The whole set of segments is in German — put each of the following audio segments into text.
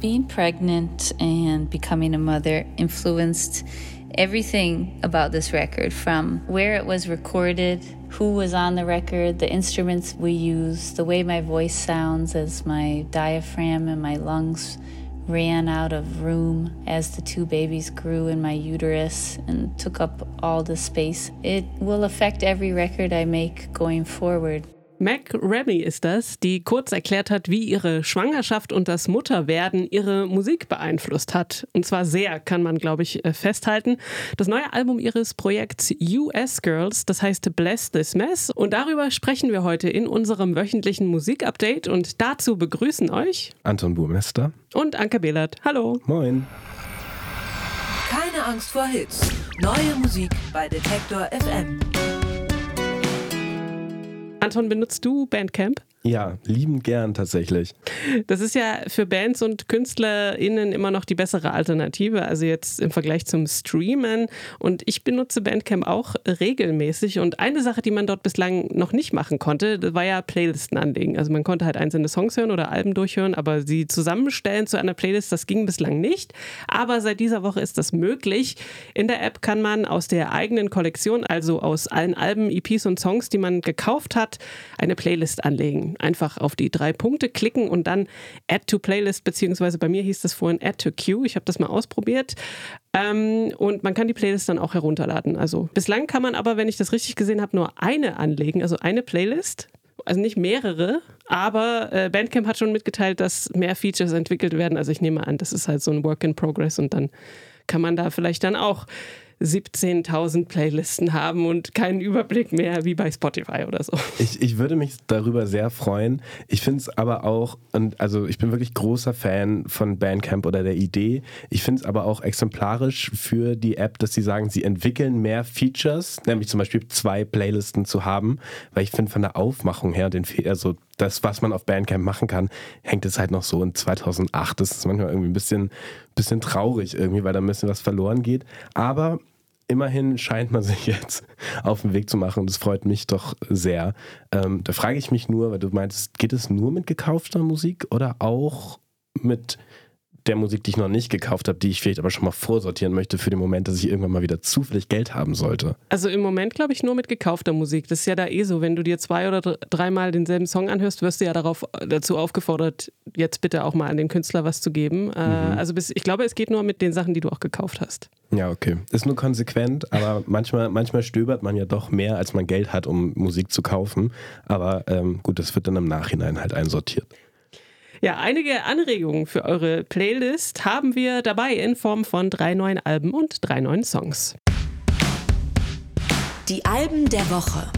Being pregnant and becoming a mother influenced everything about this record from where it was recorded, who was on the record, the instruments we use, the way my voice sounds as my diaphragm and my lungs ran out of room as the two babies grew in my uterus and took up all the space. It will affect every record I make going forward. Mac Remy ist das, die kurz erklärt hat, wie ihre Schwangerschaft und das Mutterwerden ihre Musik beeinflusst hat. Und zwar sehr, kann man, glaube ich, äh, festhalten. Das neue Album ihres Projekts US Girls, das heißt Bless This Mess. Und darüber sprechen wir heute in unserem wöchentlichen Musikupdate. Und dazu begrüßen euch Anton Burmester und Anke Behlert. Hallo. Moin. Keine Angst vor Hits. Neue Musik bei Detektor FM. Anton, benutzt du Bandcamp? Ja, liebend gern tatsächlich. Das ist ja für Bands und KünstlerInnen immer noch die bessere Alternative, also jetzt im Vergleich zum Streamen. Und ich benutze Bandcamp auch regelmäßig. Und eine Sache, die man dort bislang noch nicht machen konnte, das war ja Playlisten anlegen. Also man konnte halt einzelne Songs hören oder Alben durchhören, aber sie zusammenstellen zu einer Playlist, das ging bislang nicht. Aber seit dieser Woche ist das möglich. In der App kann man aus der eigenen Kollektion, also aus allen Alben, EPs und Songs, die man gekauft hat, eine Playlist anlegen einfach auf die drei Punkte klicken und dann Add to Playlist, beziehungsweise bei mir hieß das vorhin Add to Queue. Ich habe das mal ausprobiert. Ähm, und man kann die Playlist dann auch herunterladen. Also bislang kann man aber, wenn ich das richtig gesehen habe, nur eine anlegen, also eine Playlist. Also nicht mehrere, aber äh, Bandcamp hat schon mitgeteilt, dass mehr Features entwickelt werden. Also ich nehme an, das ist halt so ein Work in Progress und dann kann man da vielleicht dann auch 17.000 Playlisten haben und keinen Überblick mehr wie bei Spotify oder so. Ich, ich würde mich darüber sehr freuen. Ich finde es aber auch, und also ich bin wirklich großer Fan von Bandcamp oder der Idee. Ich finde es aber auch exemplarisch für die App, dass sie sagen, sie entwickeln mehr Features, nämlich zum Beispiel zwei Playlisten zu haben, weil ich finde von der Aufmachung her, den, also das, was man auf Bandcamp machen kann, hängt es halt noch so in 2008. Das ist manchmal irgendwie ein bisschen, bisschen traurig irgendwie, weil da ein bisschen was verloren geht. Aber immerhin scheint man sich jetzt auf den Weg zu machen und das freut mich doch sehr. Ähm, da frage ich mich nur, weil du meintest, geht es nur mit gekaufter Musik oder auch mit der Musik, die ich noch nicht gekauft habe, die ich vielleicht aber schon mal vorsortieren möchte für den Moment, dass ich irgendwann mal wieder zufällig Geld haben sollte? Also im Moment glaube ich nur mit gekaufter Musik. Das ist ja da eh so. Wenn du dir zwei oder dreimal denselben Song anhörst, wirst du ja darauf, dazu aufgefordert, jetzt bitte auch mal an den Künstler was zu geben. Äh, mhm. Also bis, ich glaube, es geht nur mit den Sachen, die du auch gekauft hast. Ja, okay. Ist nur konsequent, aber manchmal, manchmal stöbert man ja doch mehr, als man Geld hat, um Musik zu kaufen. Aber ähm, gut, das wird dann im Nachhinein halt einsortiert. Ja, einige Anregungen für eure Playlist haben wir dabei in Form von drei neuen Alben und drei neuen Songs. Die Alben der Woche.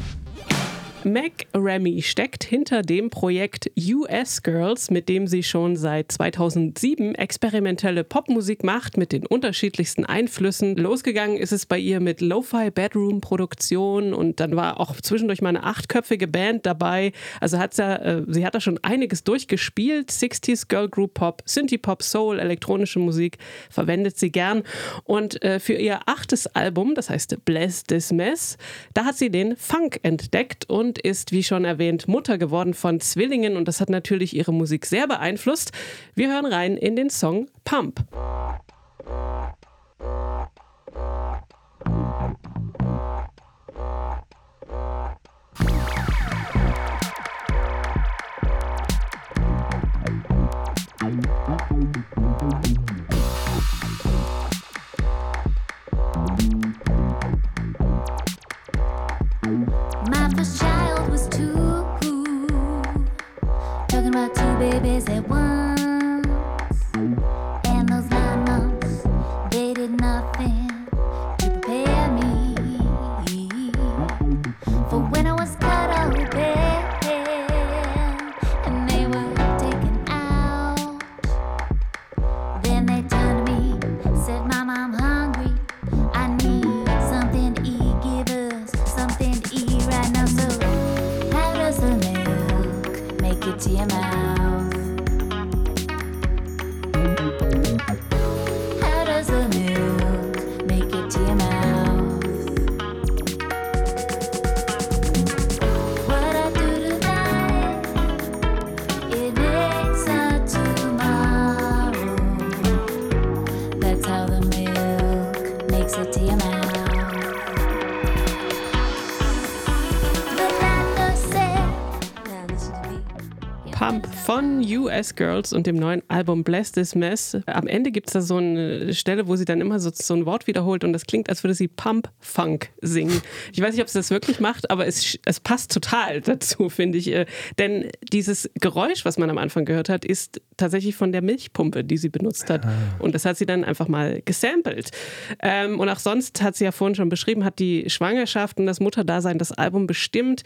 Mac Remy steckt hinter dem Projekt US Girls, mit dem sie schon seit 2007 experimentelle Popmusik macht mit den unterschiedlichsten Einflüssen. Losgegangen ist es bei ihr mit Lo-Fi Bedroom Produktion und dann war auch zwischendurch mal eine achtköpfige Band dabei. Also hat sie, äh, sie hat da schon einiges durchgespielt. 60s Girl Group Pop, Synthie Pop, Soul, elektronische Musik verwendet sie gern. Und äh, für ihr achtes Album, das heißt Bless This Mess, da hat sie den Funk entdeckt und ist, wie schon erwähnt, Mutter geworden von Zwillingen und das hat natürlich ihre Musik sehr beeinflusst. Wir hören rein in den Song Pump. babies US Girls und dem neuen Album Bless This Mess. Am Ende gibt es da so eine Stelle, wo sie dann immer so, so ein Wort wiederholt und das klingt, als würde sie Pump Funk singen. Ich weiß nicht, ob sie das wirklich macht, aber es, es passt total dazu, finde ich. Äh, denn dieses Geräusch, was man am Anfang gehört hat, ist tatsächlich von der Milchpumpe, die sie benutzt hat. Ah. Und das hat sie dann einfach mal gesampelt. Ähm, und auch sonst hat sie ja vorhin schon beschrieben, hat die Schwangerschaft und das Mutterdasein das Album bestimmt.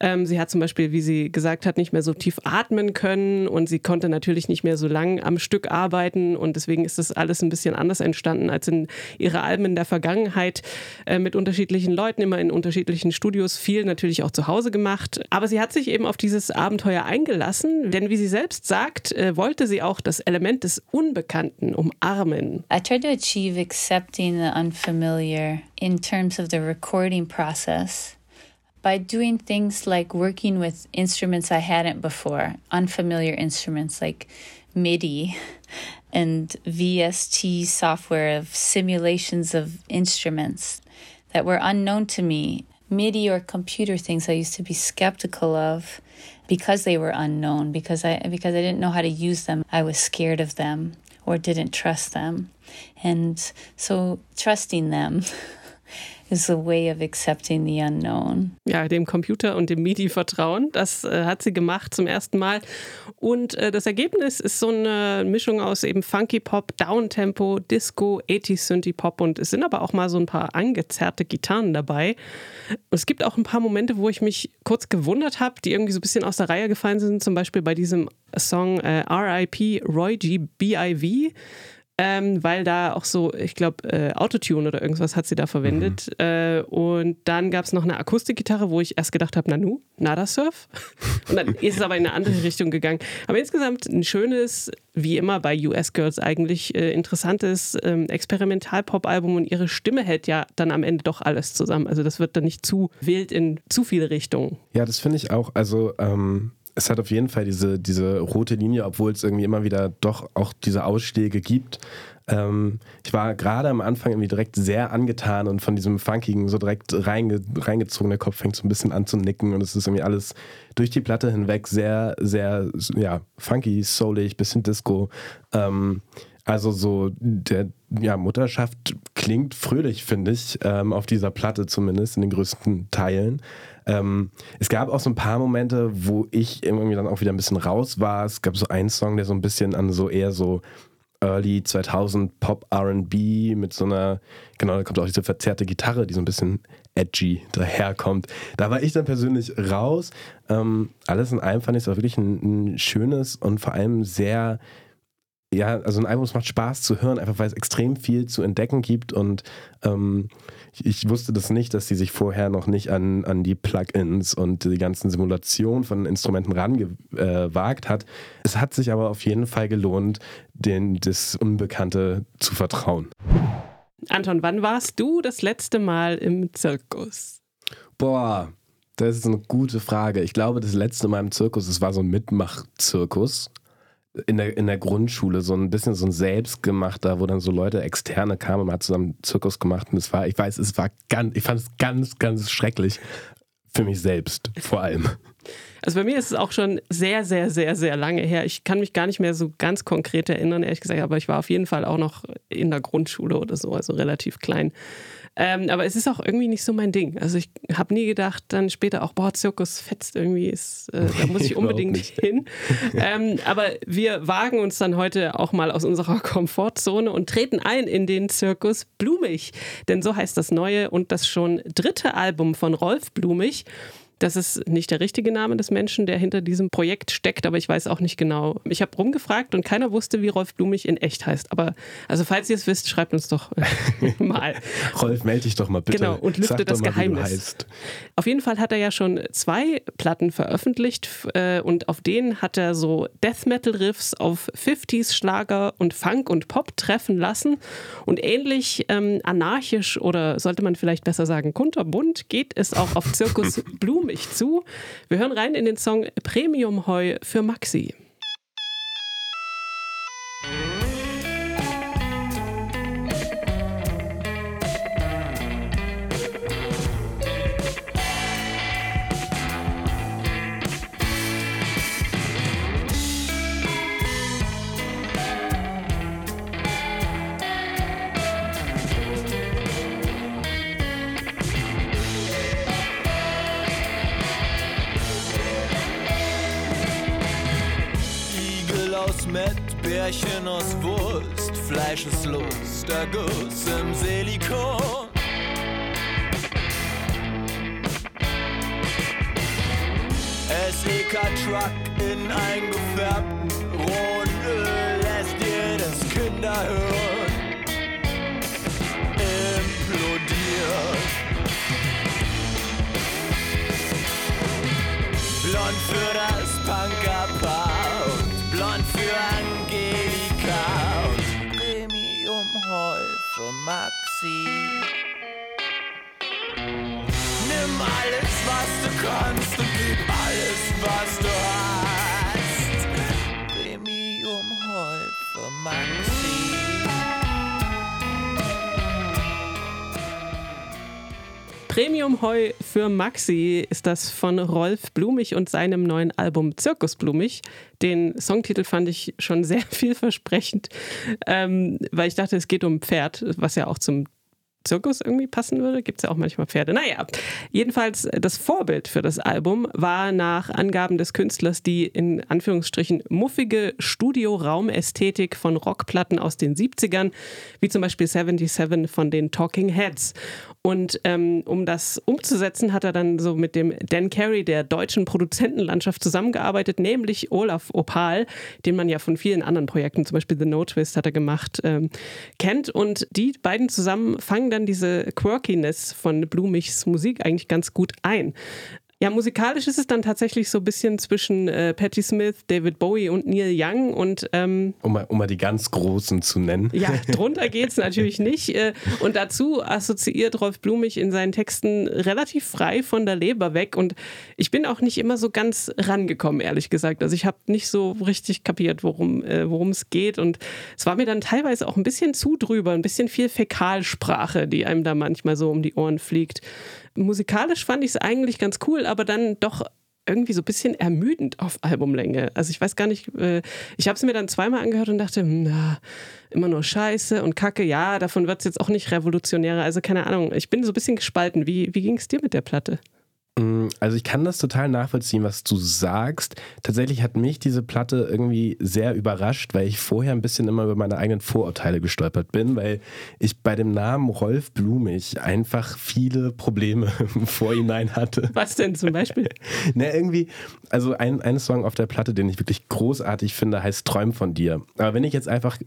Ähm, sie hat zum Beispiel, wie sie gesagt hat, nicht mehr so tief atmen können und sie konnte natürlich nicht mehr so lang am Stück arbeiten und deswegen ist das alles ein bisschen anders entstanden als in ihre Alben in der Vergangenheit äh, mit unterschiedlichen Leuten, immer in unterschiedlichen Studios, viel natürlich auch zu Hause gemacht. Aber sie hat sich eben auf dieses Abenteuer eingelassen, denn wie sie selbst sagt, äh, wollte sie auch das Element des Unbekannten umarmen. I tried to achieve accepting the unfamiliar in terms of the recording process. By doing things like working with instruments I hadn't before, unfamiliar instruments like MIDI and VST software of simulations of instruments that were unknown to me. MIDI or computer things I used to be skeptical of because they were unknown because I because I didn't know how to use them. I was scared of them or didn't trust them. And so trusting them is a way of accepting the unknown. Ja, dem Computer und dem MIDI vertrauen. Das äh, hat sie gemacht zum ersten Mal. Und äh, das Ergebnis ist so eine Mischung aus eben Funky Pop, Downtempo, Disco, 80 Synthie Pop und es sind aber auch mal so ein paar angezerrte Gitarren dabei. es gibt auch ein paar Momente, wo ich mich kurz gewundert habe, die irgendwie so ein bisschen aus der Reihe gefallen sind. Zum Beispiel bei diesem Song äh, RIP Roy G. B.I.V ähm, weil da auch so, ich glaube, äh, Autotune oder irgendwas hat sie da verwendet. Mhm. Äh, und dann gab es noch eine Akustikgitarre, wo ich erst gedacht habe, Nanu, Nada Surf. Und dann ist es aber in eine andere Richtung gegangen. Aber insgesamt ein schönes, wie immer bei US Girls eigentlich äh, interessantes ähm, Experimental-Pop-Album und ihre Stimme hält ja dann am Ende doch alles zusammen. Also das wird dann nicht zu wild in zu viele Richtungen. Ja, das finde ich auch. Also ähm es hat auf jeden Fall diese, diese rote Linie, obwohl es irgendwie immer wieder doch auch diese Ausschläge gibt. Ähm, ich war gerade am Anfang irgendwie direkt sehr angetan und von diesem funkigen so direkt reinge, reingezogen. Der Kopf fängt so ein bisschen an zu nicken und es ist irgendwie alles durch die Platte hinweg sehr, sehr, ja, funky, soulig, bisschen Disco. Ähm, also so der ja, Mutterschaft klingt fröhlich, finde ich, ähm, auf dieser Platte zumindest in den größten Teilen. Ähm, es gab auch so ein paar Momente, wo ich irgendwie dann auch wieder ein bisschen raus war. Es gab so einen Song, der so ein bisschen an so eher so Early 2000 Pop R&B mit so einer, genau, da kommt auch diese verzerrte Gitarre, die so ein bisschen edgy daherkommt. Da war ich dann persönlich raus. Ähm, alles in allem fand ich es auch wirklich ein, ein schönes und vor allem sehr ja, also ein Album, es macht Spaß zu hören, einfach weil es extrem viel zu entdecken gibt und ähm, ich, ich, wusste das nicht, dass sie sich vorher noch nicht an, an die Plugins und die ganzen Simulationen von Instrumenten rangewagt äh, hat. Es hat sich aber auf jeden Fall gelohnt, den, das Unbekannte zu vertrauen. Anton, wann warst du das letzte Mal im Zirkus? Boah, das ist eine gute Frage. Ich glaube, das letzte Mal im Zirkus, es war so ein Mitmachzirkus in der, in der Grundschule so ein bisschen so ein selbstgemachter, wo dann so Leute externe kamen und hat zusammen Zirkus gemacht und es war, ich weiß, es war ganz, ich fand es ganz, ganz schrecklich für mich selbst vor allem. Also bei mir ist es auch schon sehr, sehr, sehr, sehr lange her. Ich kann mich gar nicht mehr so ganz konkret erinnern, ehrlich gesagt, aber ich war auf jeden Fall auch noch in der Grundschule oder so, also relativ klein. Ähm, aber es ist auch irgendwie nicht so mein Ding. Also ich habe nie gedacht, dann später auch, boah, Zirkus fetzt irgendwie, ist, äh, da muss ich unbedingt hin. Ähm, aber wir wagen uns dann heute auch mal aus unserer Komfortzone und treten ein in den Zirkus Blumig. Denn so heißt das neue und das schon dritte Album von Rolf Blumig. Das ist nicht der richtige Name des Menschen, der hinter diesem Projekt steckt, aber ich weiß auch nicht genau. Ich habe rumgefragt und keiner wusste, wie Rolf Blumig in echt heißt. Aber also falls ihr es wisst, schreibt uns doch mal. Rolf, melde dich doch mal bitte. Genau, und lüfte das mal, Geheimnis. Auf jeden Fall hat er ja schon zwei Platten veröffentlicht äh, und auf denen hat er so Death Metal Riffs auf 50s Schlager und Funk und Pop treffen lassen. Und ähnlich ähm, anarchisch oder sollte man vielleicht besser sagen kunterbunt geht es auch auf Zirkus Blumig ich zu. Wir hören rein in den Song Premium Heu für Maxi. Mit Bärchen aus Wurst, Fleisch ist los, der Guss im Silikon. SEK-Truck in eingefärbten Premium Heu für Maxi ist das von Rolf Blumig und seinem neuen Album Zirkus Blumig. Den Songtitel fand ich schon sehr vielversprechend, ähm, weil ich dachte, es geht um Pferd, was ja auch zum Zirkus irgendwie passen würde. Gibt es ja auch manchmal Pferde. Naja, jedenfalls das Vorbild für das Album war nach Angaben des Künstlers die in Anführungsstrichen muffige Studioraumästhetik von Rockplatten aus den 70ern, wie zum Beispiel 77 von den Talking Heads. Und ähm, um das umzusetzen, hat er dann so mit dem Dan Carey der deutschen Produzentenlandschaft zusammengearbeitet, nämlich Olaf Opal, den man ja von vielen anderen Projekten, zum Beispiel The No Twist hat er gemacht, ähm, kennt. Und die beiden zusammen fangen dann diese Quirkiness von Blumigs Musik eigentlich ganz gut ein. Ja, musikalisch ist es dann tatsächlich so ein bisschen zwischen äh, Patti Smith, David Bowie und Neil Young und ähm, um, mal, um mal die ganz Großen zu nennen. Ja, drunter geht es natürlich nicht. Äh, und dazu assoziiert Rolf Blumig in seinen Texten relativ frei von der Leber weg. Und ich bin auch nicht immer so ganz rangekommen, ehrlich gesagt. Also ich habe nicht so richtig kapiert, worum äh, es geht. Und es war mir dann teilweise auch ein bisschen zu drüber, ein bisschen viel Fäkalsprache, die einem da manchmal so um die Ohren fliegt. Musikalisch fand ich es eigentlich ganz cool, aber dann doch irgendwie so ein bisschen ermüdend auf Albumlänge. Also ich weiß gar nicht, äh, ich habe es mir dann zweimal angehört und dachte, hm, na, immer nur Scheiße und Kacke. Ja, davon wird es jetzt auch nicht revolutionärer. Also keine Ahnung, ich bin so ein bisschen gespalten. Wie, wie ging es dir mit der Platte? Mm, also ich kann das total nachvollziehen, was du sagst. Tatsächlich hat mich diese Platte irgendwie sehr überrascht, weil ich vorher ein bisschen immer über meine eigenen Vorurteile gestolpert bin, weil ich bei dem Namen Rolf Blumig einfach viele Probleme vorhinein hatte. Was denn zum Beispiel? Na, irgendwie, also ein, ein Song auf der Platte, den ich wirklich großartig finde, heißt Träum von dir. Aber wenn ich jetzt einfach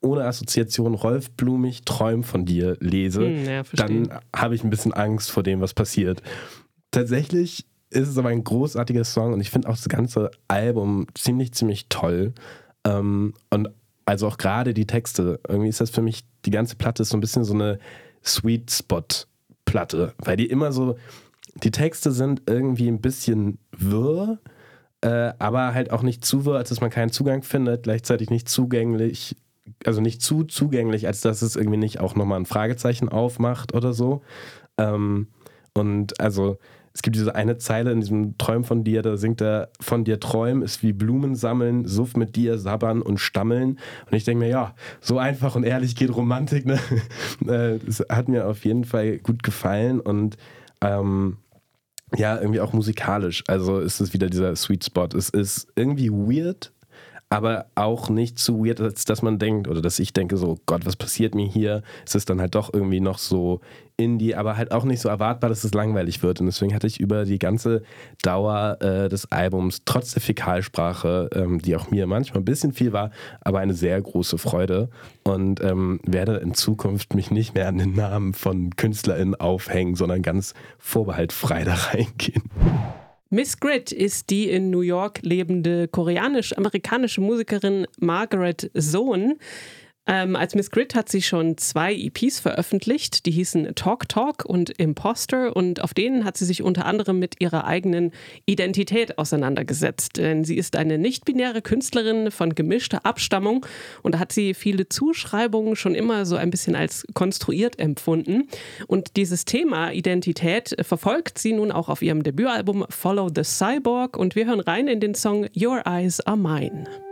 ohne Assoziation Rolf Blumig Träum von dir lese, hm, ja, dann habe ich ein bisschen Angst vor dem, was passiert. Tatsächlich ist es aber ein großartiger Song und ich finde auch das ganze Album ziemlich, ziemlich toll. Ähm, und also auch gerade die Texte. Irgendwie ist das für mich, die ganze Platte ist so ein bisschen so eine Sweet Spot-Platte, weil die immer so, die Texte sind irgendwie ein bisschen wirr, äh, aber halt auch nicht zu wirr, als dass man keinen Zugang findet, gleichzeitig nicht zugänglich, also nicht zu zugänglich, als dass es irgendwie nicht auch nochmal ein Fragezeichen aufmacht oder so. Ähm, und also es gibt diese eine Zeile in diesem Träum von dir, da singt er, von dir träumen ist wie Blumen sammeln, Suff mit dir, sabbern und stammeln. Und ich denke mir, ja, so einfach und ehrlich geht Romantik. Ne? Das hat mir auf jeden Fall gut gefallen und ähm, ja, irgendwie auch musikalisch. Also ist es wieder dieser Sweet Spot. Es ist irgendwie weird, aber auch nicht zu weird, als dass man denkt oder dass ich denke so, Gott, was passiert mir hier? Es ist dann halt doch irgendwie noch so Indie, aber halt auch nicht so erwartbar, dass es langweilig wird. Und deswegen hatte ich über die ganze Dauer äh, des Albums, trotz der Fäkalsprache, ähm, die auch mir manchmal ein bisschen viel war, aber eine sehr große Freude und ähm, werde in Zukunft mich nicht mehr an den Namen von KünstlerInnen aufhängen, sondern ganz vorbehaltfrei da reingehen. Miss Grit ist die in New York lebende koreanisch-amerikanische Musikerin Margaret Sohn. Ähm, als Miss Grit hat sie schon zwei EPs veröffentlicht, die hießen Talk Talk und Imposter und auf denen hat sie sich unter anderem mit ihrer eigenen Identität auseinandergesetzt. Denn sie ist eine nicht-binäre Künstlerin von gemischter Abstammung und da hat sie viele Zuschreibungen schon immer so ein bisschen als konstruiert empfunden. Und dieses Thema Identität verfolgt sie nun auch auf ihrem Debütalbum Follow the Cyborg und wir hören rein in den Song Your Eyes Are Mine.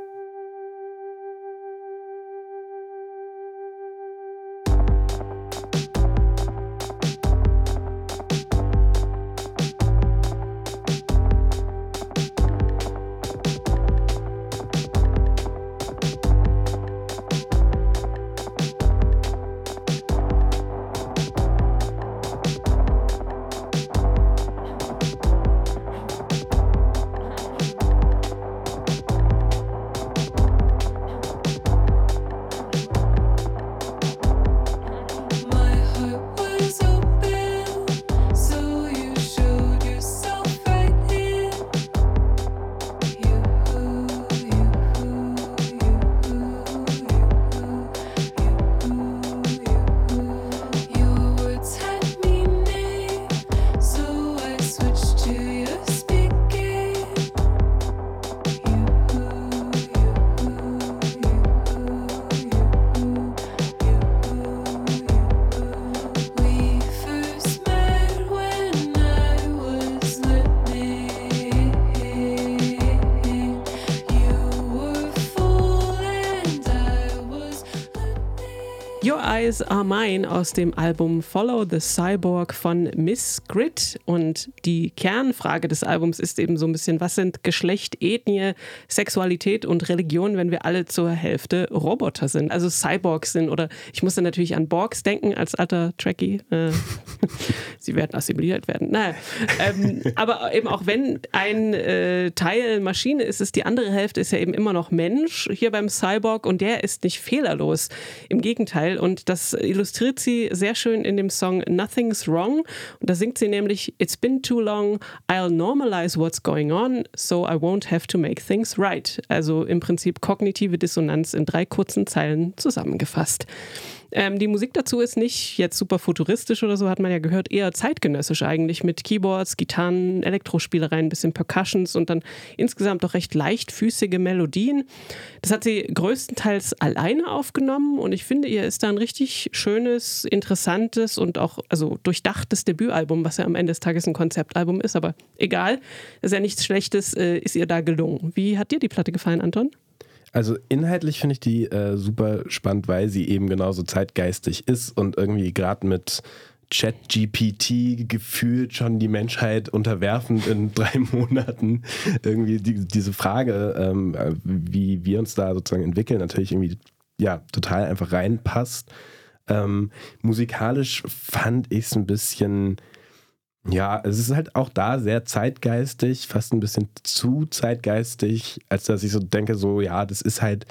Eyes Are Mine aus dem Album Follow the Cyborg von Miss Grit. Und die Kernfrage des Albums ist eben so ein bisschen, was sind Geschlecht, Ethnie, Sexualität und Religion, wenn wir alle zur Hälfte Roboter sind, also Cyborgs sind. Oder ich musste natürlich an Borgs denken als alter Trekkie. Äh, sie werden assimiliert werden. Naja, ähm, aber eben auch wenn ein äh, Teil Maschine ist, ist die andere Hälfte ist ja eben immer noch Mensch hier beim Cyborg und der ist nicht fehlerlos. Im Gegenteil. Und das illustriert sie sehr schön in dem Song Nothing's Wrong. Und da singt sie nämlich It's been too long, I'll normalize what's going on, so I won't have to make things right. Also im Prinzip kognitive Dissonanz in drei kurzen Zeilen zusammengefasst. Ähm, die Musik dazu ist nicht jetzt super futuristisch oder so, hat man ja gehört, eher zeitgenössisch eigentlich mit Keyboards, Gitarren, Elektrospielereien, ein bisschen Percussions und dann insgesamt doch recht leichtfüßige Melodien. Das hat sie größtenteils alleine aufgenommen und ich finde, ihr ist da ein richtig schönes, interessantes und auch also durchdachtes Debütalbum, was ja am Ende des Tages ein Konzeptalbum ist, aber egal, ist ja nichts Schlechtes, äh, ist ihr da gelungen. Wie hat dir die Platte gefallen, Anton? Also inhaltlich finde ich die äh, super spannend, weil sie eben genauso zeitgeistig ist und irgendwie gerade mit ChatGPT gefühlt schon die Menschheit unterwerfend in drei Monaten irgendwie die, diese Frage, ähm, wie wir uns da sozusagen entwickeln, natürlich irgendwie ja total einfach reinpasst. Ähm, musikalisch fand ich es ein bisschen ja, es ist halt auch da sehr zeitgeistig, fast ein bisschen zu zeitgeistig, als dass ich so denke, so, ja, das ist halt,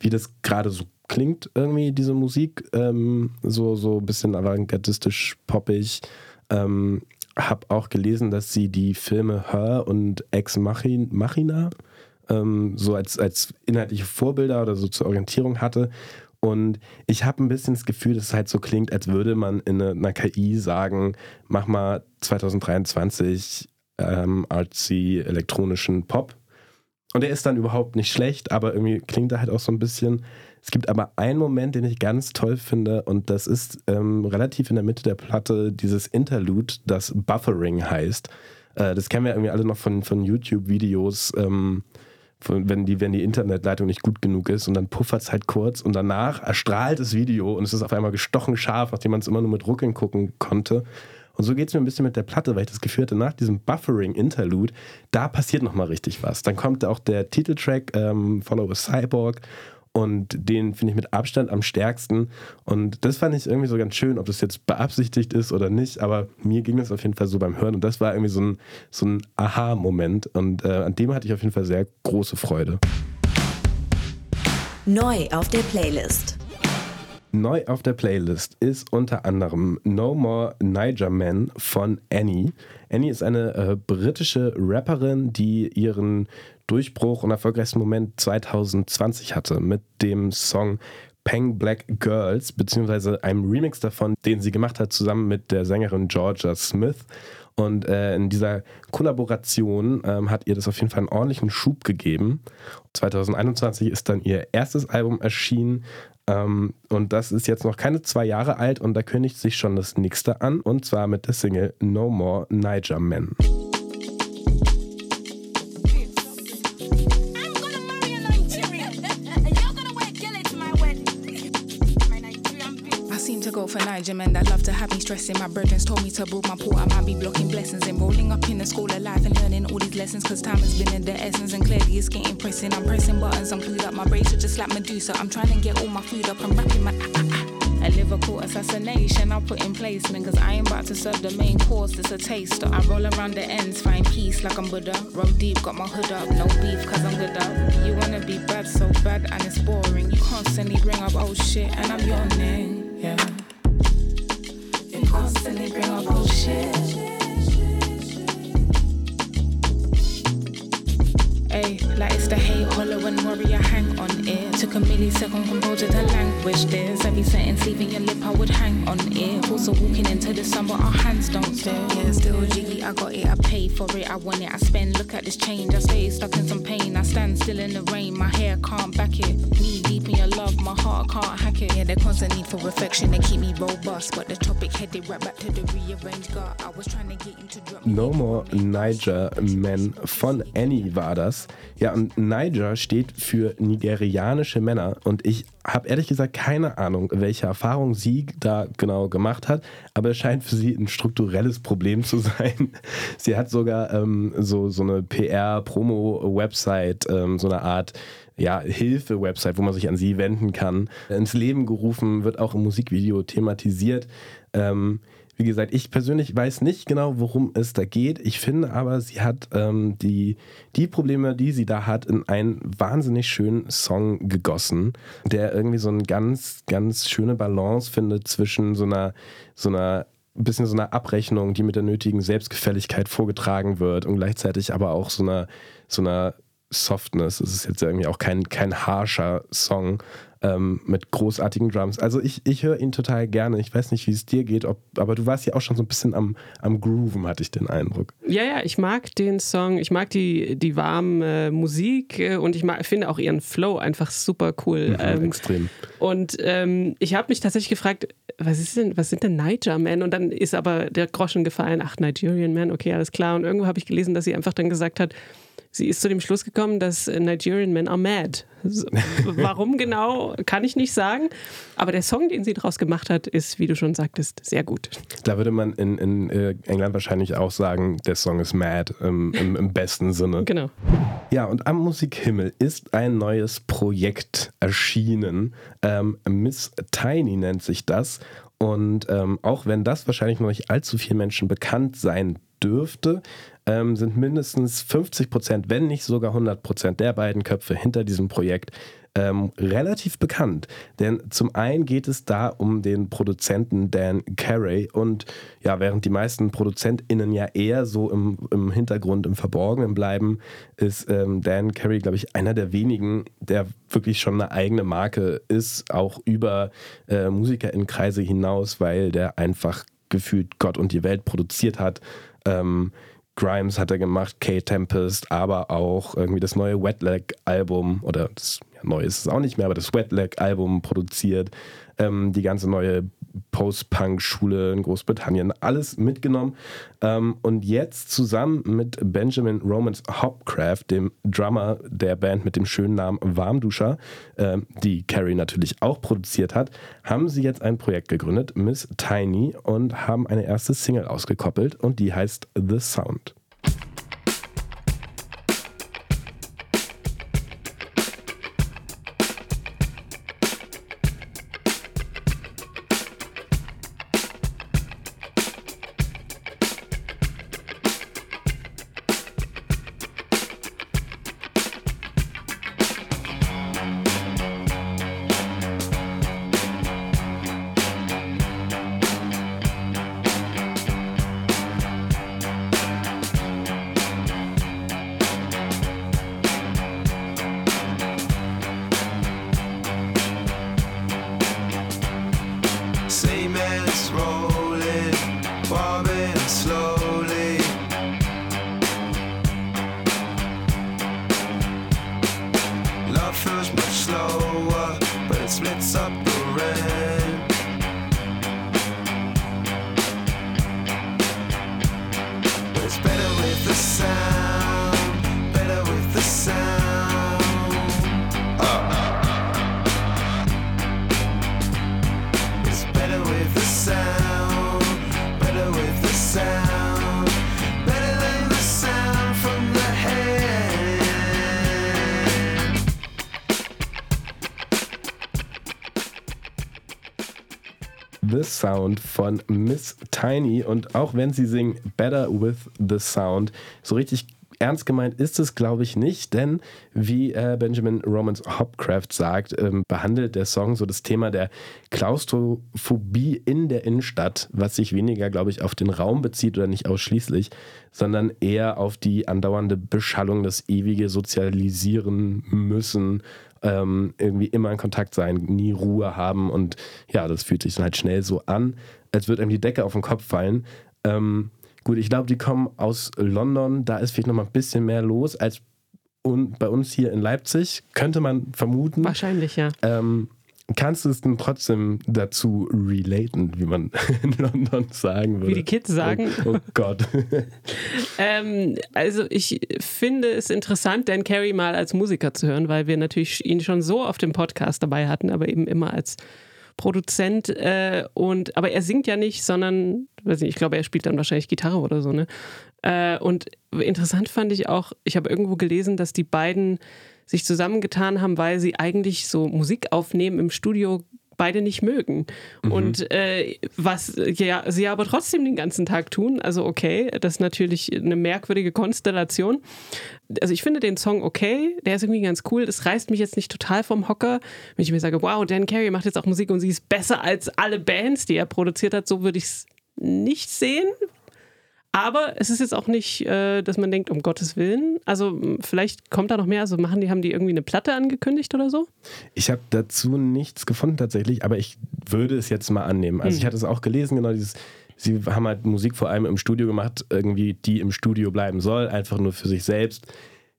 wie das gerade so klingt, irgendwie, diese Musik, ähm, so, so ein bisschen avantgardistisch, poppig. Ähm, hab auch gelesen, dass sie die Filme Her und Ex Machina ähm, so als, als inhaltliche Vorbilder oder so zur Orientierung hatte. Und ich habe ein bisschen das Gefühl, dass es halt so klingt, als würde man in einer KI sagen, mach mal 2023 ähm, artsy elektronischen Pop. Und der ist dann überhaupt nicht schlecht, aber irgendwie klingt er halt auch so ein bisschen. Es gibt aber einen Moment, den ich ganz toll finde, und das ist ähm, relativ in der Mitte der Platte dieses Interlude, das Buffering heißt. Äh, das kennen wir irgendwie alle noch von, von YouTube-Videos. Ähm, wenn die, wenn die Internetleitung nicht gut genug ist und dann puffert es halt kurz und danach erstrahlt das Video und es ist auf einmal gestochen scharf, nachdem man es immer nur mit Ruckeln gucken konnte. Und so geht es mir ein bisschen mit der Platte, weil ich das Gefühl hatte, nach diesem Buffering-Interlude, da passiert nochmal richtig was. Dann kommt auch der Titeltrack ähm, Follow a Cyborg und den finde ich mit Abstand am stärksten. Und das fand ich irgendwie so ganz schön, ob das jetzt beabsichtigt ist oder nicht. Aber mir ging das auf jeden Fall so beim Hören. Und das war irgendwie so ein, so ein Aha-Moment. Und äh, an dem hatte ich auf jeden Fall sehr große Freude. Neu auf der Playlist. Neu auf der Playlist ist unter anderem No More Niger Man von Annie. Annie ist eine äh, britische Rapperin, die ihren Durchbruch und erfolgreichsten Moment 2020 hatte mit dem Song Peng Black Girls, beziehungsweise einem Remix davon, den sie gemacht hat zusammen mit der Sängerin Georgia Smith. Und äh, in dieser Kollaboration ähm, hat ihr das auf jeden Fall einen ordentlichen Schub gegeben. 2021 ist dann ihr erstes Album erschienen. Ähm, und das ist jetzt noch keine zwei Jahre alt und da kündigt sich schon das nächste an. Und zwar mit der Single No More Niger Men. For Niger men that love to have me stressing. My brethren told me to build my port. I might be blocking blessings and rolling up in the school of life and learning all these lessons. Cause time has been in the essence and clearly it's getting pressing. I'm pressing buttons, I'm clued up. My are just like Medusa. I'm trying to get all my food up. I'm rapping my. Ah, ah, ah. A Liverpool assassination, I'll put in placement. Cause I ain't about to serve the main course, it's a taster. I roll around the ends, find peace like I'm Buddha. Roll deep, got my hood up, no beef cause I'm good up. You wanna be bad, so bad, and it's boring. You constantly bring up old shit, and I'm your name, yeah constantly bring up bullshit. Like it's the hate, hollow and hang on it. Took a millisecond composure to language this. Every sentence leaving your lip, I would hang on it. Also walking into the sun, our hands don't stare. Yeah, still jiggy, I got it, I pay for it, I want it, I spend. Look at this change, I stay stuck in some pain. I stand still in the rain, my hair can't back it. Heart, can't hack it. Yeah, the constant need for reflection, they keep me robust. But the topic headed right back to the rearranged gut. I was trying to get you to drop. No More Niger Men von Annie war das. Ja, und Niger steht für nigerianische Männer und ich habe ehrlich gesagt keine Ahnung, welche Erfahrung sie da genau gemacht hat, aber es scheint für sie ein strukturelles Problem zu sein. Sie hat sogar ähm, so, so eine PR-Promo-Website, ähm, so eine Art ja, Hilfe-Website, wo man sich an sie wenden kann, ins Leben gerufen, wird auch im Musikvideo thematisiert. Ähm, wie gesagt, ich persönlich weiß nicht genau, worum es da geht. Ich finde aber, sie hat ähm, die, die Probleme, die sie da hat, in einen wahnsinnig schönen Song gegossen, der irgendwie so eine ganz, ganz schöne Balance findet zwischen so einer, so einer ein bisschen so einer Abrechnung, die mit der nötigen Selbstgefälligkeit vorgetragen wird und gleichzeitig aber auch so einer, so einer Softness. Es ist jetzt irgendwie auch kein, kein harscher Song ähm, mit großartigen Drums. Also ich, ich höre ihn total gerne. Ich weiß nicht, wie es dir geht, ob, aber du warst ja auch schon so ein bisschen am, am Grooven, hatte ich den Eindruck. Ja, ja, ich mag den Song, ich mag die, die warme äh, Musik äh, und ich mag, finde auch ihren Flow einfach super cool. Mhm, ähm, extrem. Und ähm, ich habe mich tatsächlich gefragt, was ist denn, was sind denn Niger Men? Und dann ist aber der Groschen gefallen, ach, Nigerian Men, okay, alles klar. Und irgendwo habe ich gelesen, dass sie einfach dann gesagt hat, sie ist zu dem Schluss gekommen, dass Nigerian Men are mad. Warum genau, kann ich nicht sagen. Aber der Song, den sie daraus gemacht hat, ist, wie du schon sagtest, sehr gut. Da würde man in, in äh, England wahrscheinlich auch sagen, der Song ist mad im, im, im besten Sinne. Genau. Ja, und am Musikhimmel ist ein neues Projekt erschienen. Ähm, Miss Tiny nennt sich das. Und ähm, auch wenn das wahrscheinlich noch nicht allzu vielen Menschen bekannt sein dürfte, ähm, sind mindestens 50 Prozent, wenn nicht sogar 100 Prozent der beiden Köpfe hinter diesem Projekt ähm, relativ bekannt. Denn zum einen geht es da um den Produzenten Dan Carey und ja, während die meisten ProduzentInnen ja eher so im, im Hintergrund, im Verborgenen bleiben, ist ähm, Dan Carey, glaube ich, einer der wenigen, der wirklich schon eine eigene Marke ist, auch über äh, MusikerInnenkreise hinaus, weil der einfach gefühlt Gott und die Welt produziert hat. Ähm, Grimes hat er gemacht, K-Tempest, aber auch irgendwie das neue Wet Leg Album oder das ja, neue ist es auch nicht mehr, aber das Wet Leg Album produziert, ähm, die ganze neue Post-Punk-Schule in Großbritannien, alles mitgenommen. Ähm, und jetzt zusammen mit Benjamin Romans Hopcraft, dem Drummer der Band mit dem schönen Namen Warmduscher, ähm, die Carrie natürlich auch produziert hat, haben sie jetzt ein Projekt gegründet, Miss Tiny, und haben eine erste Single ausgekoppelt und die heißt The Sound. Sound von Miss Tiny. Und auch wenn sie singen Better with the Sound, so richtig ernst gemeint ist es, glaube ich, nicht, denn wie äh, Benjamin Romans Hopcraft sagt, ähm, behandelt der Song so das Thema der Klaustrophobie in der Innenstadt, was sich weniger, glaube ich, auf den Raum bezieht oder nicht ausschließlich, sondern eher auf die andauernde Beschallung, das ewige Sozialisieren müssen, ähm, irgendwie immer in Kontakt sein, nie Ruhe haben und ja, das fühlt sich dann halt schnell so an, als würde einem die Decke auf den Kopf fallen. Ähm, gut, ich glaube, die kommen aus London, da ist vielleicht noch mal ein bisschen mehr los als bei uns hier in Leipzig, könnte man vermuten. Wahrscheinlich, ja. Ähm, kannst du es denn trotzdem dazu relaten, wie man in London sagen würde? Wie die Kids sagen. Oh, oh Gott. ähm, also ich finde es interessant, Dan Carey mal als Musiker zu hören, weil wir natürlich ihn schon so auf dem Podcast dabei hatten, aber eben immer als Produzent. Äh, und aber er singt ja nicht, sondern weiß nicht, ich glaube, er spielt dann wahrscheinlich Gitarre oder so. Ne? Äh, und interessant fand ich auch, ich habe irgendwo gelesen, dass die beiden sich zusammengetan haben, weil sie eigentlich so Musik aufnehmen im Studio beide nicht mögen. Mhm. Und äh, was ja, sie aber trotzdem den ganzen Tag tun, also okay, das ist natürlich eine merkwürdige Konstellation. Also ich finde den Song okay, der ist irgendwie ganz cool. Das reißt mich jetzt nicht total vom Hocker, wenn ich mir sage, wow, Dan Carey macht jetzt auch Musik und sie ist besser als alle Bands, die er produziert hat. So würde ich es nicht sehen. Aber es ist jetzt auch nicht, äh, dass man denkt, um Gottes Willen. Also vielleicht kommt da noch mehr. Also machen die, haben die irgendwie eine Platte angekündigt oder so? Ich habe dazu nichts gefunden tatsächlich, aber ich würde es jetzt mal annehmen. Also hm. ich hatte es auch gelesen, genau dieses. Sie haben halt Musik vor allem im Studio gemacht, irgendwie die im Studio bleiben soll, einfach nur für sich selbst.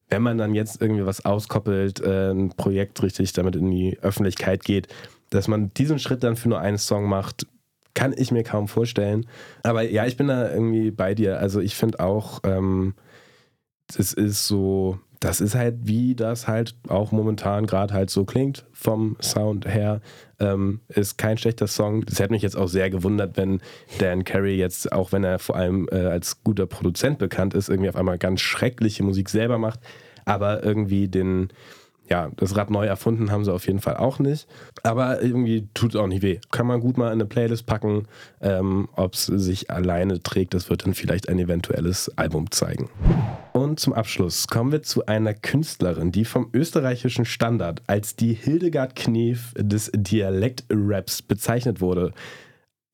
Wenn man dann jetzt irgendwie was auskoppelt, äh, ein Projekt richtig damit in die Öffentlichkeit geht, dass man diesen Schritt dann für nur einen Song macht, kann ich mir kaum vorstellen. Aber ja, ich bin da irgendwie bei dir. Also ich finde auch, ähm, es ist so, das ist halt, wie das halt auch momentan gerade halt so klingt vom Sound her. Ähm, ist kein schlechter Song. Das hätte mich jetzt auch sehr gewundert, wenn Dan Carey jetzt, auch wenn er vor allem äh, als guter Produzent bekannt ist, irgendwie auf einmal ganz schreckliche Musik selber macht, aber irgendwie den ja, das Rad neu erfunden haben sie auf jeden Fall auch nicht. Aber irgendwie tut es auch nicht weh. Kann man gut mal in eine Playlist packen. Ähm, Ob es sich alleine trägt, das wird dann vielleicht ein eventuelles Album zeigen. Und zum Abschluss kommen wir zu einer Künstlerin, die vom österreichischen Standard als die Hildegard Knef des Dialekt-Raps bezeichnet wurde.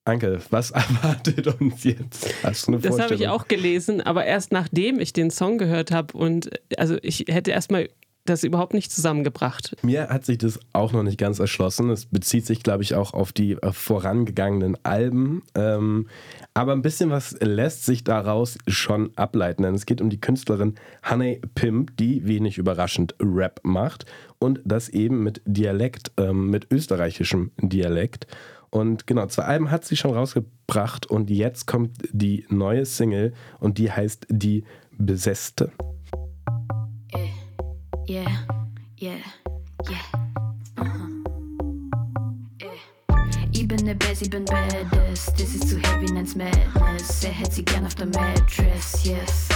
Anke, was erwartet uns jetzt? Hast du eine das habe ich auch gelesen, aber erst nachdem ich den Song gehört habe und also ich hätte erstmal das überhaupt nicht zusammengebracht. Mir hat sich das auch noch nicht ganz erschlossen. Es bezieht sich, glaube ich, auch auf die äh, vorangegangenen Alben. Ähm, aber ein bisschen was lässt sich daraus schon ableiten. Denn es geht um die Künstlerin Honey Pimp, die wenig überraschend Rap macht und das eben mit Dialekt, ähm, mit österreichischem Dialekt. Und genau, zwei Alben hat sie schon rausgebracht und jetzt kommt die neue Single und die heißt Die Besetzte. Yeah, yeah, yeah. Uh-huh. Ich bin ne Bass, ich bin badass. Das ist zu heavy, nennt's Madness. Er hält sie gern auf der Mattress, yes.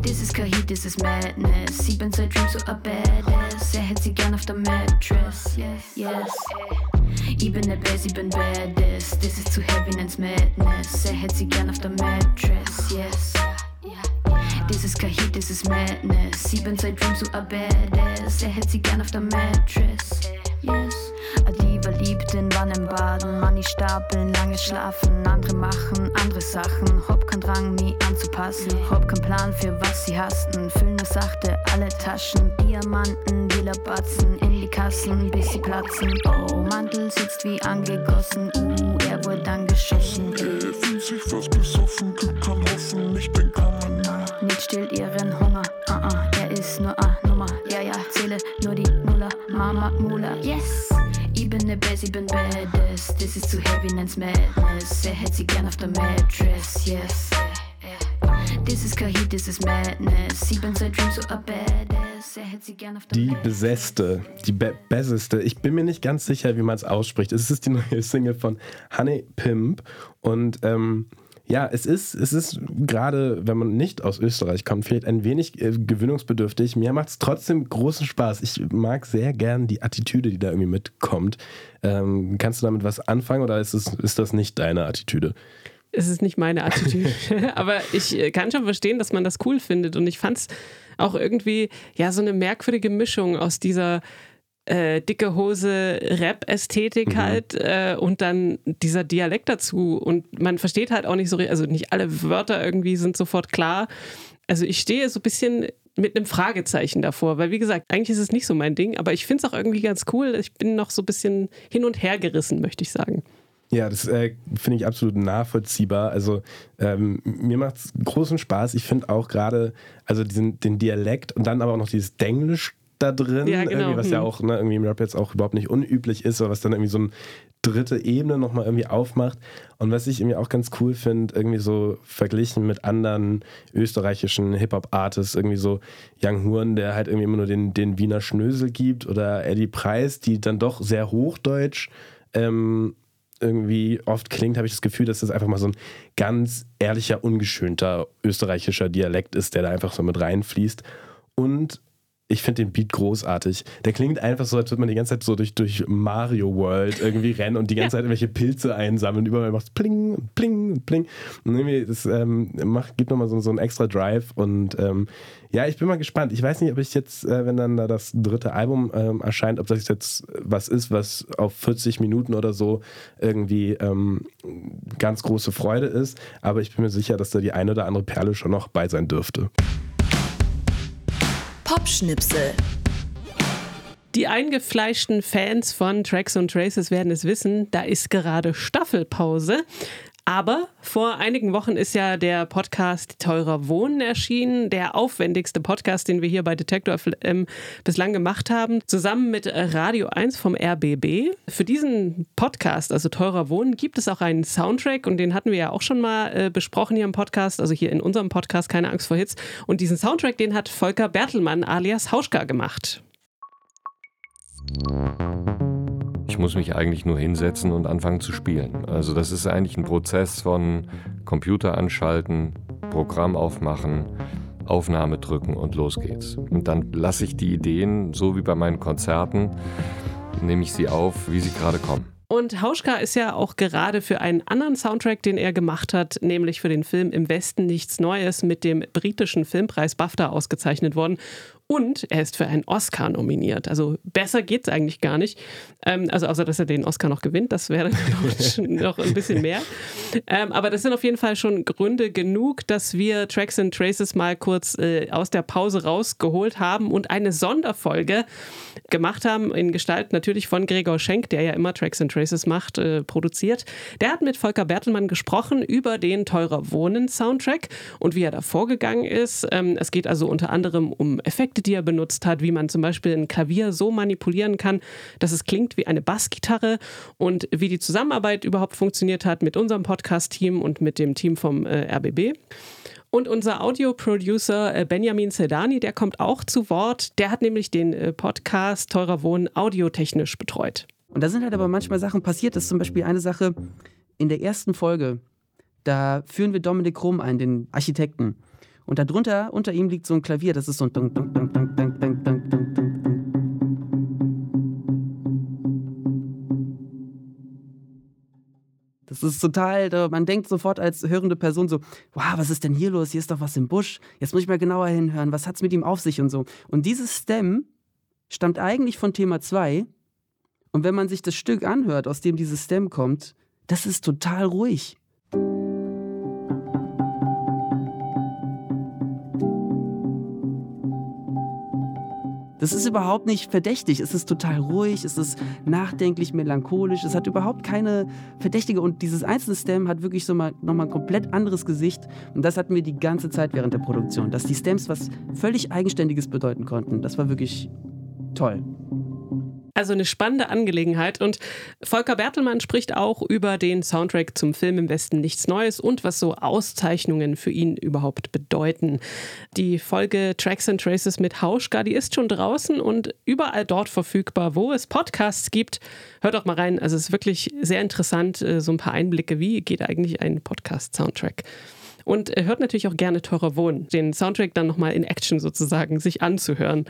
This is Heat, das ist Madness. Ich bin seit Dream so a Badass. Er hält sie gern auf der Mattress, yes, yes. Ich bin ne Bass, ich bin badass. Das ist zu heavy, nennt's Madness. Er hält sie gern auf der Mattress, yes. Heat, das ist Madness. Sie bin seit Dream so a Badass. Er hält sie gern auf der Mattress. Yes. A Diva liebt den Wann im Baden. Money stapeln, lange schlafen. Andere machen andere Sachen. Hab kein Drang, mich anzupassen. Hab kein Plan für was sie hasten. Füllen nur sachte alle Taschen. Diamanten, lila Batzen. In die Kassen, bis sie platzen. Oh, Mantel sitzt wie angegossen. Uh, er wurde angeschossen. Er fühlt sich fast besoffen. Gibt kein Hoffen, ich bin kein nicht stillt ihren Hunger. Uh -uh, er ist nur a Nummer. Ja, ja, zähle nur die Nuller. Mama, Mula, yes. Ich bin ne Bass, ich bin badass. Das ist zu heavy, nennt's Madness. Er hält sie gern auf der Mattress, yes. Ist kein Heat, das ist Madness. Ich bin seit Dream so a Badass. Er hält sie gern auf der Die Besäste, die Be Besseste. Ich bin mir nicht ganz sicher, wie man es ausspricht. Es ist die neue Single von Honey Pimp und ähm, ja, es ist, es ist gerade, wenn man nicht aus Österreich kommt, vielleicht ein wenig äh, gewöhnungsbedürftig. Mir macht es trotzdem großen Spaß. Ich mag sehr gern die Attitüde, die da irgendwie mitkommt. Ähm, kannst du damit was anfangen oder ist, es, ist das nicht deine Attitüde? Es ist nicht meine Attitüde, aber ich äh, kann schon verstehen, dass man das cool findet und ich fand es auch irgendwie ja so eine merkwürdige Mischung aus dieser äh, dicke Hose Rap-Ästhetik mhm. halt äh, und dann dieser Dialekt dazu. Und man versteht halt auch nicht so, also nicht alle Wörter irgendwie sind sofort klar. Also ich stehe so ein bisschen mit einem Fragezeichen davor, weil wie gesagt, eigentlich ist es nicht so mein Ding, aber ich finde es auch irgendwie ganz cool. Ich bin noch so ein bisschen hin und her gerissen, möchte ich sagen. Ja, das äh, finde ich absolut nachvollziehbar. Also ähm, mir macht es großen Spaß. Ich finde auch gerade, also diesen, den Dialekt und dann aber auch noch dieses Denglisch da drin, Ja, genau. irgendwie, was ja Hm. auch ne, irgendwie im Rap jetzt auch überhaupt nicht unüblich ist, aber was dann irgendwie so eine dritte Ebene nochmal irgendwie aufmacht. Und was ich irgendwie auch ganz cool finde, irgendwie so verglichen mit anderen österreichischen Hip-Hop-Artists, irgendwie so Young Horn, der halt irgendwie immer nur den, den Wiener Schnösel gibt oder Eddie Preis, die dann doch sehr hochdeutsch ähm, irgendwie oft klingt, habe ich das Gefühl, dass das einfach mal so ein ganz ehrlicher, ungeschönter österreichischer Dialekt ist, der da einfach so mit reinfließt. Und ich finde den Beat großartig. Der klingt einfach so, als würde man die ganze Zeit so durch, durch Mario World irgendwie rennen und die ganze Zeit irgendwelche Pilze einsammeln. Überall macht es pling und pling und pling. Und irgendwie, das ähm, macht, gibt nochmal so, so einen extra Drive. Und ähm, ja, ich bin mal gespannt. Ich weiß nicht, ob ich jetzt, äh, wenn dann da das dritte Album ähm, erscheint, ob das jetzt was ist, was auf 40 Minuten oder so irgendwie ähm, ganz große Freude ist. Aber ich bin mir sicher, dass da die eine oder andere Perle schon noch bei sein dürfte. Popschnipsel. Die eingefleischten Fans von Tracks und Traces werden es wissen, da ist gerade Staffelpause. Aber vor einigen Wochen ist ja der Podcast Teurer Wohnen erschienen, der aufwendigste Podcast, den wir hier bei Detektor FM bislang gemacht haben, zusammen mit Radio 1 vom RBB. Für diesen Podcast, also Teurer Wohnen, gibt es auch einen Soundtrack und den hatten wir ja auch schon mal äh, besprochen hier im Podcast, also hier in unserem Podcast Keine Angst vor Hits. Und diesen Soundtrack, den hat Volker Bertelmann alias Hauschka gemacht. Ich muss mich eigentlich nur hinsetzen und anfangen zu spielen. Also das ist eigentlich ein Prozess von Computer anschalten, Programm aufmachen, Aufnahme drücken und los geht's. Und dann lasse ich die Ideen, so wie bei meinen Konzerten, nehme ich sie auf, wie sie gerade kommen. Und Hauschka ist ja auch gerade für einen anderen Soundtrack, den er gemacht hat, nämlich für den Film Im Westen nichts Neues mit dem britischen Filmpreis BAFTA ausgezeichnet worden. Und er ist für einen Oscar nominiert. Also besser geht's eigentlich gar nicht. Ähm, also außer, dass er den Oscar noch gewinnt, das wäre dann noch ein bisschen mehr. Ähm, aber das sind auf jeden Fall schon Gründe genug, dass wir Tracks and Traces mal kurz äh, aus der Pause rausgeholt haben und eine Sonderfolge gemacht haben, in Gestalt natürlich von Gregor Schenk, der ja immer Tracks and Traces macht, äh, produziert. Der hat mit Volker Bertelmann gesprochen über den Teurer Wohnen Soundtrack und wie er da vorgegangen ist. Ähm, es geht also unter anderem um Effekte, die er benutzt hat, wie man zum Beispiel ein Klavier so manipulieren kann, dass es klingt wie eine Bassgitarre und wie die Zusammenarbeit überhaupt funktioniert hat mit unserem Podcast-Team und mit dem Team vom äh, RBB. Und unser Audioproducer äh, Benjamin Sedani, der kommt auch zu Wort. Der hat nämlich den äh, Podcast Teurer Wohnen audiotechnisch betreut. Und da sind halt aber manchmal Sachen passiert. Das ist zum Beispiel eine Sache in der ersten Folge. Da führen wir Dominik Rum ein, den Architekten. Und darunter, unter ihm liegt so ein Klavier, das ist so ein. Das ist total, man denkt sofort als hörende Person so, wow, was ist denn hier los? Hier ist doch was im Busch. Jetzt muss ich mal genauer hinhören. Was hat es mit ihm auf sich und so. Und dieses Stem stammt eigentlich von Thema 2. Und wenn man sich das Stück anhört, aus dem dieses Stem kommt, das ist total ruhig. Das ist überhaupt nicht verdächtig. Es ist total ruhig, es ist nachdenklich, melancholisch. Es hat überhaupt keine Verdächtige. Und dieses einzelne Stem hat wirklich so mal nochmal ein komplett anderes Gesicht. Und das hatten wir die ganze Zeit während der Produktion. Dass die Stems was völlig Eigenständiges bedeuten konnten. Das war wirklich toll. Also eine spannende Angelegenheit. Und Volker Bertelmann spricht auch über den Soundtrack zum Film Im Westen nichts Neues und was so Auszeichnungen für ihn überhaupt bedeuten. Die Folge Tracks and Traces mit Hauschka, die ist schon draußen und überall dort verfügbar, wo es Podcasts gibt. Hört doch mal rein. Also es ist wirklich sehr interessant, äh, so ein paar Einblicke, wie geht eigentlich ein Podcast-Soundtrack. Und hört natürlich auch gerne Teurer Wohnen, den Soundtrack dann nochmal in Action sozusagen sich anzuhören.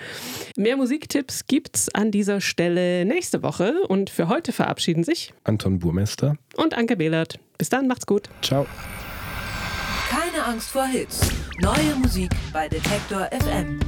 Mehr Musiktipps gibt's an dieser Stelle nächste Woche. Und für heute verabschieden sich Anton Burmester. und Anke Behlert. Bis dann, macht's gut. Ciao. Keine Angst vor Hits. Neue Musik bei Detektor FM.